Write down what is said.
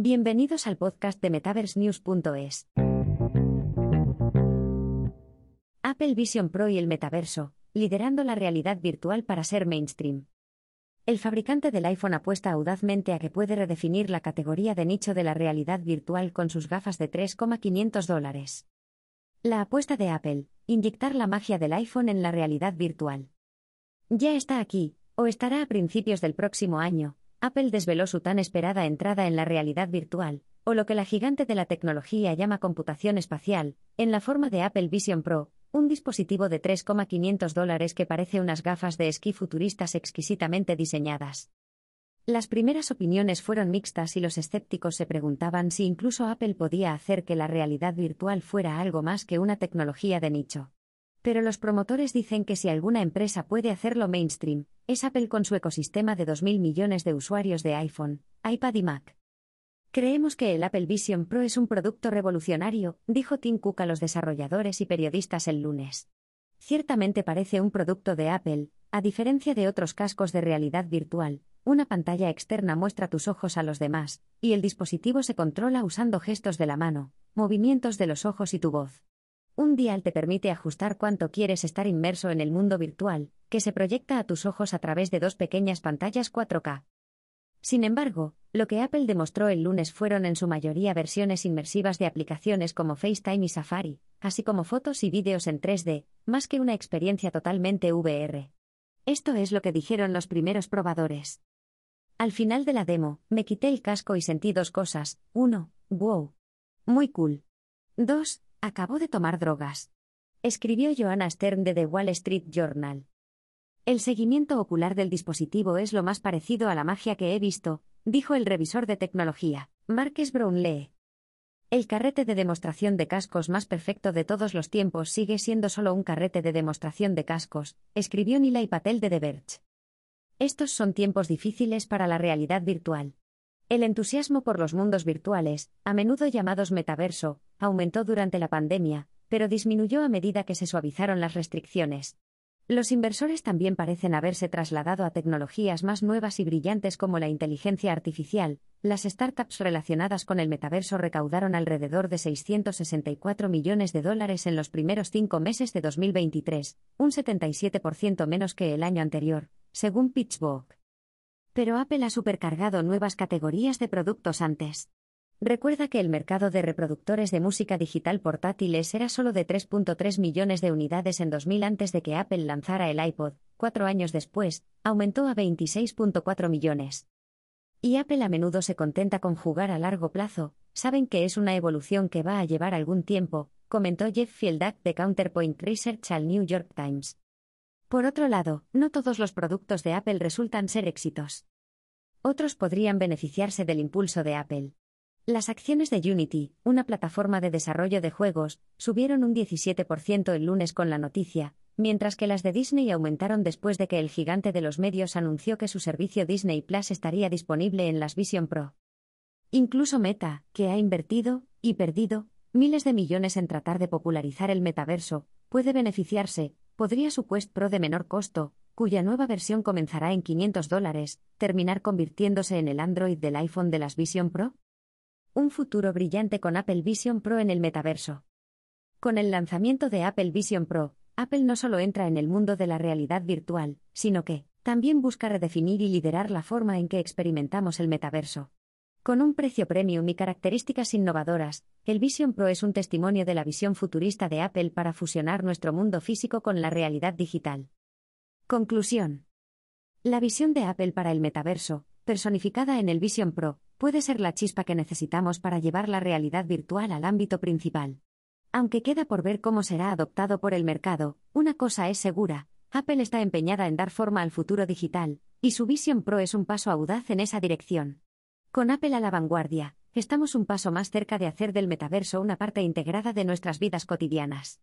Bienvenidos al podcast de MetaverseNews.es. Apple Vision Pro y el metaverso, liderando la realidad virtual para ser mainstream. El fabricante del iPhone apuesta audazmente a que puede redefinir la categoría de nicho de la realidad virtual con sus gafas de 3,500 dólares. La apuesta de Apple, inyectar la magia del iPhone en la realidad virtual. Ya está aquí, o estará a principios del próximo año, Apple desveló su tan esperada entrada en la realidad virtual, o lo que la gigante de la tecnología llama computación espacial, en la forma de Apple Vision Pro, un dispositivo de 3,500 dólares que parece unas gafas de esquí futuristas exquisitamente diseñadas. Las primeras opiniones fueron mixtas y los escépticos se preguntaban si incluso Apple podía hacer que la realidad virtual fuera algo más que una tecnología de nicho. Pero los promotores dicen que si alguna empresa puede hacerlo mainstream, es Apple con su ecosistema de 2.000 millones de usuarios de iPhone, iPad y Mac. Creemos que el Apple Vision Pro es un producto revolucionario, dijo Tim Cook a los desarrolladores y periodistas el lunes. Ciertamente parece un producto de Apple, a diferencia de otros cascos de realidad virtual, una pantalla externa muestra tus ojos a los demás, y el dispositivo se controla usando gestos de la mano, movimientos de los ojos y tu voz. Un dial te permite ajustar cuánto quieres estar inmerso en el mundo virtual, que se proyecta a tus ojos a través de dos pequeñas pantallas 4K. Sin embargo, lo que Apple demostró el lunes fueron en su mayoría versiones inmersivas de aplicaciones como FaceTime y Safari, así como fotos y vídeos en 3D, más que una experiencia totalmente VR. Esto es lo que dijeron los primeros probadores. Al final de la demo, me quité el casco y sentí dos cosas. 1. Wow. Muy cool. 2. Acabó de tomar drogas. Escribió Joanna Stern de The Wall Street Journal. El seguimiento ocular del dispositivo es lo más parecido a la magia que he visto, dijo el revisor de tecnología, Marques Brownlee. El carrete de demostración de cascos más perfecto de todos los tiempos sigue siendo solo un carrete de demostración de cascos, escribió Nilay Patel de The Verge. Estos son tiempos difíciles para la realidad virtual. El entusiasmo por los mundos virtuales, a menudo llamados metaverso, aumentó durante la pandemia, pero disminuyó a medida que se suavizaron las restricciones. Los inversores también parecen haberse trasladado a tecnologías más nuevas y brillantes como la inteligencia artificial. Las startups relacionadas con el metaverso recaudaron alrededor de 664 millones de dólares en los primeros cinco meses de 2023, un 77% menos que el año anterior, según PitchBook. Pero Apple ha supercargado nuevas categorías de productos antes. Recuerda que el mercado de reproductores de música digital portátiles era solo de 3.3 millones de unidades en 2000 antes de que Apple lanzara el iPod, cuatro años después, aumentó a 26.4 millones. Y Apple a menudo se contenta con jugar a largo plazo, saben que es una evolución que va a llevar algún tiempo, comentó Jeff Fieldack de Counterpoint Research al New York Times. Por otro lado, no todos los productos de Apple resultan ser éxitos. Otros podrían beneficiarse del impulso de Apple. Las acciones de Unity, una plataforma de desarrollo de juegos, subieron un 17% el lunes con la noticia, mientras que las de Disney aumentaron después de que el gigante de los medios anunció que su servicio Disney Plus estaría disponible en las Vision Pro. Incluso Meta, que ha invertido, y perdido, miles de millones en tratar de popularizar el metaverso, puede beneficiarse, podría su Quest Pro de menor costo, cuya nueva versión comenzará en 500 dólares, terminar convirtiéndose en el Android del iPhone de las Vision Pro? Un futuro brillante con Apple Vision Pro en el metaverso. Con el lanzamiento de Apple Vision Pro, Apple no solo entra en el mundo de la realidad virtual, sino que, también busca redefinir y liderar la forma en que experimentamos el metaverso. Con un precio premium y características innovadoras, el Vision Pro es un testimonio de la visión futurista de Apple para fusionar nuestro mundo físico con la realidad digital. Conclusión. La visión de Apple para el metaverso, personificada en el Vision Pro, puede ser la chispa que necesitamos para llevar la realidad virtual al ámbito principal. Aunque queda por ver cómo será adoptado por el mercado, una cosa es segura, Apple está empeñada en dar forma al futuro digital, y su Vision Pro es un paso audaz en esa dirección. Con Apple a la vanguardia, estamos un paso más cerca de hacer del metaverso una parte integrada de nuestras vidas cotidianas.